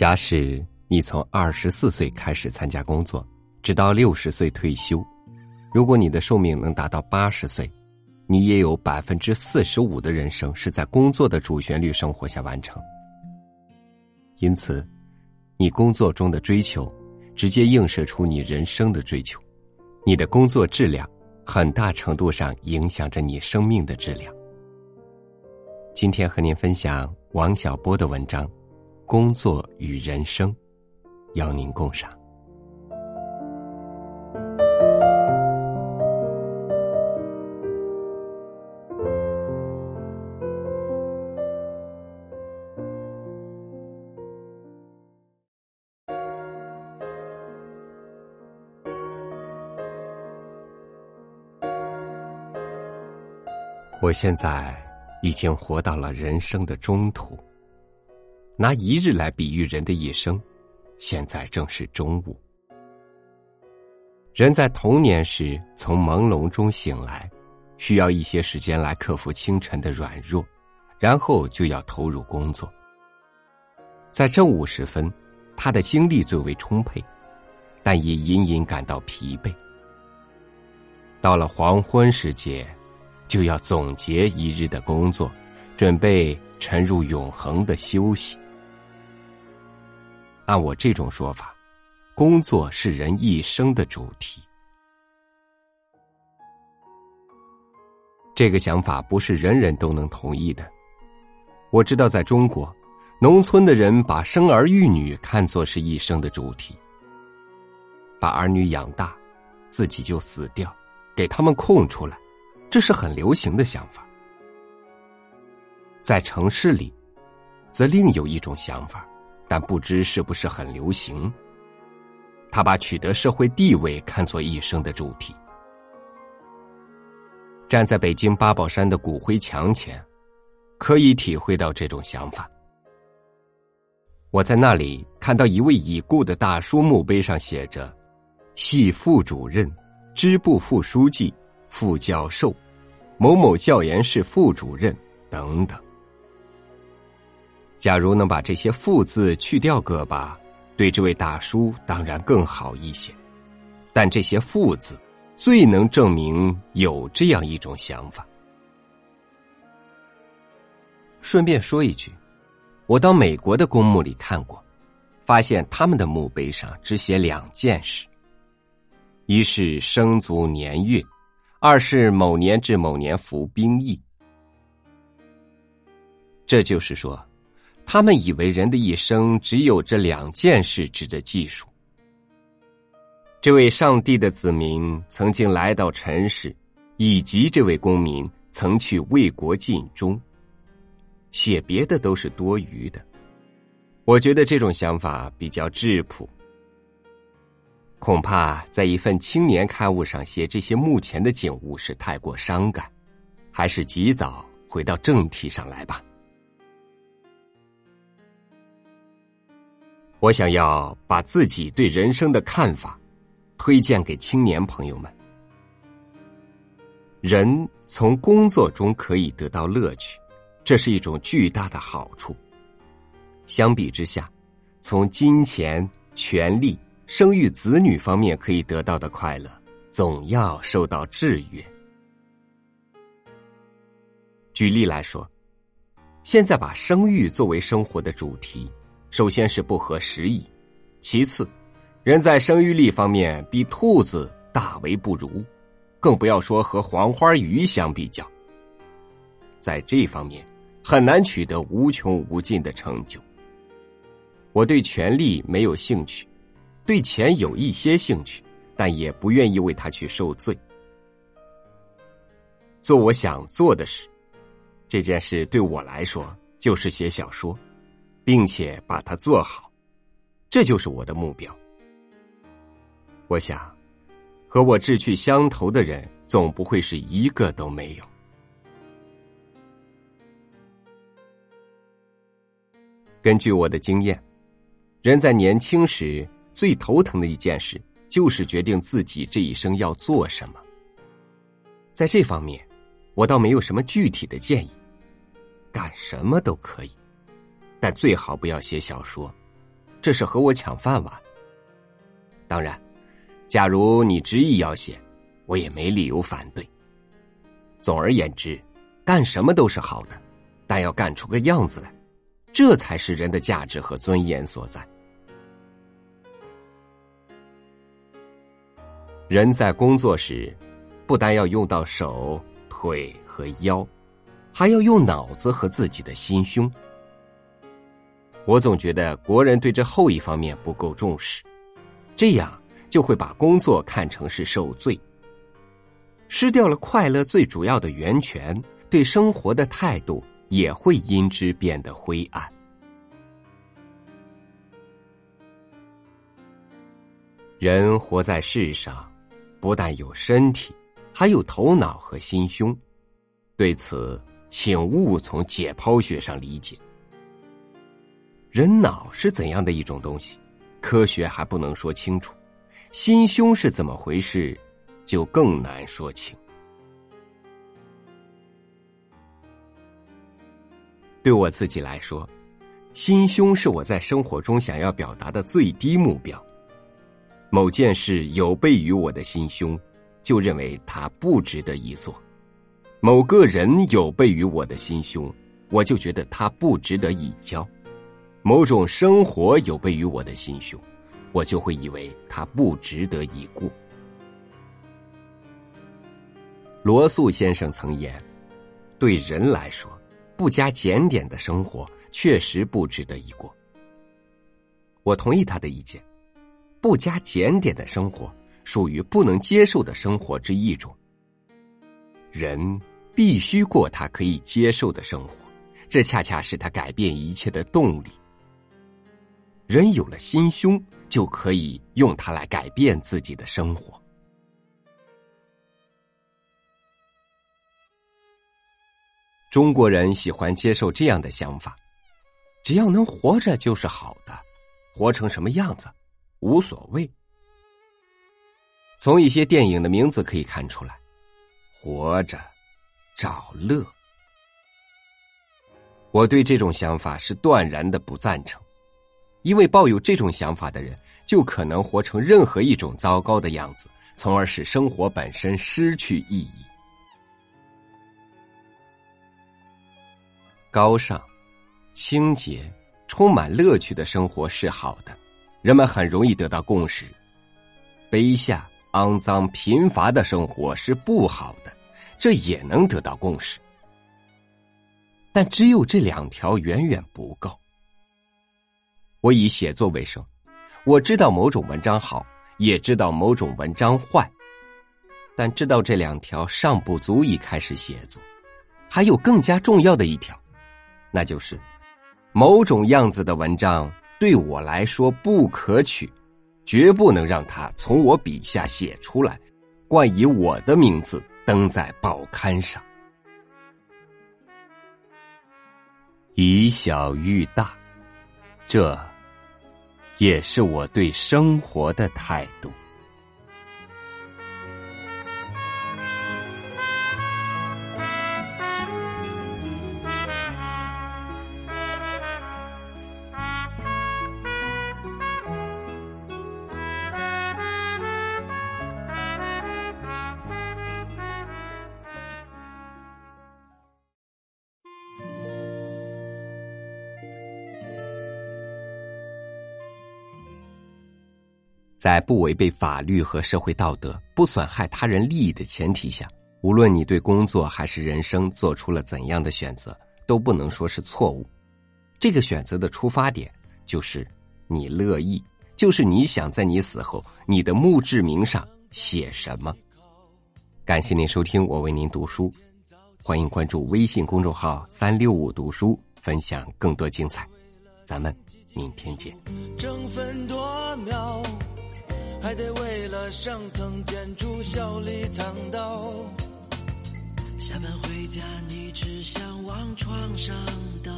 假使你从二十四岁开始参加工作，直到六十岁退休，如果你的寿命能达到八十岁，你也有百分之四十五的人生是在工作的主旋律生活下完成。因此，你工作中的追求，直接映射出你人生的追求。你的工作质量，很大程度上影响着你生命的质量。今天和您分享王小波的文章《工作与人生》，邀您共赏。我现在已经活到了人生的中途。拿一日来比喻人的一生，现在正是中午。人在童年时从朦胧中醒来，需要一些时间来克服清晨的软弱，然后就要投入工作。在正午时分，他的精力最为充沛，但也隐隐感到疲惫。到了黄昏时节。就要总结一日的工作，准备沉入永恒的休息。按我这种说法，工作是人一生的主题。这个想法不是人人都能同意的。我知道，在中国，农村的人把生儿育女看作是一生的主题，把儿女养大，自己就死掉，给他们空出来。这是很流行的想法，在城市里，则另有一种想法，但不知是不是很流行。他把取得社会地位看作一生的主题。站在北京八宝山的骨灰墙前，可以体会到这种想法。我在那里看到一位已故的大叔墓碑上写着：“系副主任、支部副书记。”副教授，某某教研室副主任等等。假如能把这些“副”字去掉个把，对这位大叔当然更好一些。但这些“副”字最能证明有这样一种想法。顺便说一句，我到美国的公墓里看过，发现他们的墓碑上只写两件事：一是生卒年月。二是某年至某年服兵役，这就是说，他们以为人的一生只有这两件事值得记述。这位上帝的子民曾经来到尘世，以及这位公民曾去为国尽忠，写别的都是多余的。我觉得这种想法比较质朴。恐怕在一份青年刊物上写这些目前的景物是太过伤感，还是及早回到正题上来吧。我想要把自己对人生的看法推荐给青年朋友们。人从工作中可以得到乐趣，这是一种巨大的好处。相比之下，从金钱、权力。生育子女方面可以得到的快乐，总要受到制约。举例来说，现在把生育作为生活的主题，首先是不合时宜；其次，人在生育力方面比兔子大为不如，更不要说和黄花鱼相比较。在这方面，很难取得无穷无尽的成就。我对权力没有兴趣。对钱有一些兴趣，但也不愿意为他去受罪。做我想做的事，这件事对我来说就是写小说，并且把它做好，这就是我的目标。我想，和我志趣相投的人总不会是一个都没有。根据我的经验，人在年轻时。最头疼的一件事，就是决定自己这一生要做什么。在这方面，我倒没有什么具体的建议，干什么都可以，但最好不要写小说，这是和我抢饭碗。当然，假如你执意要写，我也没理由反对。总而言之，干什么都是好的，但要干出个样子来，这才是人的价值和尊严所在。人在工作时，不但要用到手、腿和腰，还要用脑子和自己的心胸。我总觉得国人对这后一方面不够重视，这样就会把工作看成是受罪，失掉了快乐最主要的源泉，对生活的态度也会因之变得灰暗。人活在世上。不但有身体，还有头脑和心胸。对此，请勿从解剖学上理解。人脑是怎样的一种东西，科学还不能说清楚；心胸是怎么回事，就更难说清。对我自己来说，心胸是我在生活中想要表达的最低目标。某件事有悖于我的心胸，就认为它不值得一做；某个人有悖于我的心胸，我就觉得他不值得一交；某种生活有悖于我的心胸，我就会以为他不值得一过。罗素先生曾言：“对人来说，不加检点的生活确实不值得一过。”我同意他的意见。不加检点的生活，属于不能接受的生活之一种。人必须过他可以接受的生活，这恰恰是他改变一切的动力。人有了心胸，就可以用它来改变自己的生活。中国人喜欢接受这样的想法：只要能活着就是好的，活成什么样子。无所谓。从一些电影的名字可以看出来，活着，找乐。我对这种想法是断然的不赞成，因为抱有这种想法的人，就可能活成任何一种糟糕的样子，从而使生活本身失去意义。高尚、清洁、充满乐趣的生活是好的。人们很容易得到共识：卑下、肮脏、贫乏的生活是不好的，这也能得到共识。但只有这两条远远不够。我以写作为生，我知道某种文章好，也知道某种文章坏，但知道这两条尚不足以开始写作。还有更加重要的一条，那就是某种样子的文章。对我来说不可取，绝不能让他从我笔下写出来，冠以我的名字登在报刊上。以小喻大，这也是我对生活的态度。在不违背法律和社会道德、不损害他人利益的前提下，无论你对工作还是人生做出了怎样的选择，都不能说是错误。这个选择的出发点就是你乐意，就是你想在你死后你的墓志铭上写什么。感谢您收听我为您读书，欢迎关注微信公众号“三六五读书”，分享更多精彩。咱们明天见。争分夺秒。还得为了上层建筑笑里藏刀。下班回家，你只想往床上倒，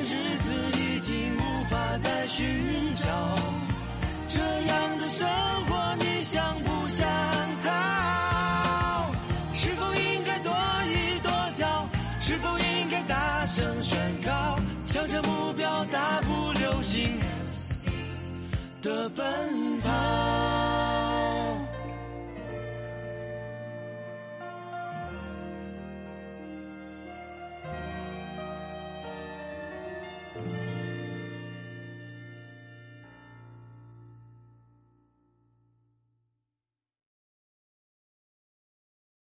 日子已经无法再寻找这样的生活你想不想逃是否应该多一跺脚是否应该大声宣告向着目标大步流星的奔跑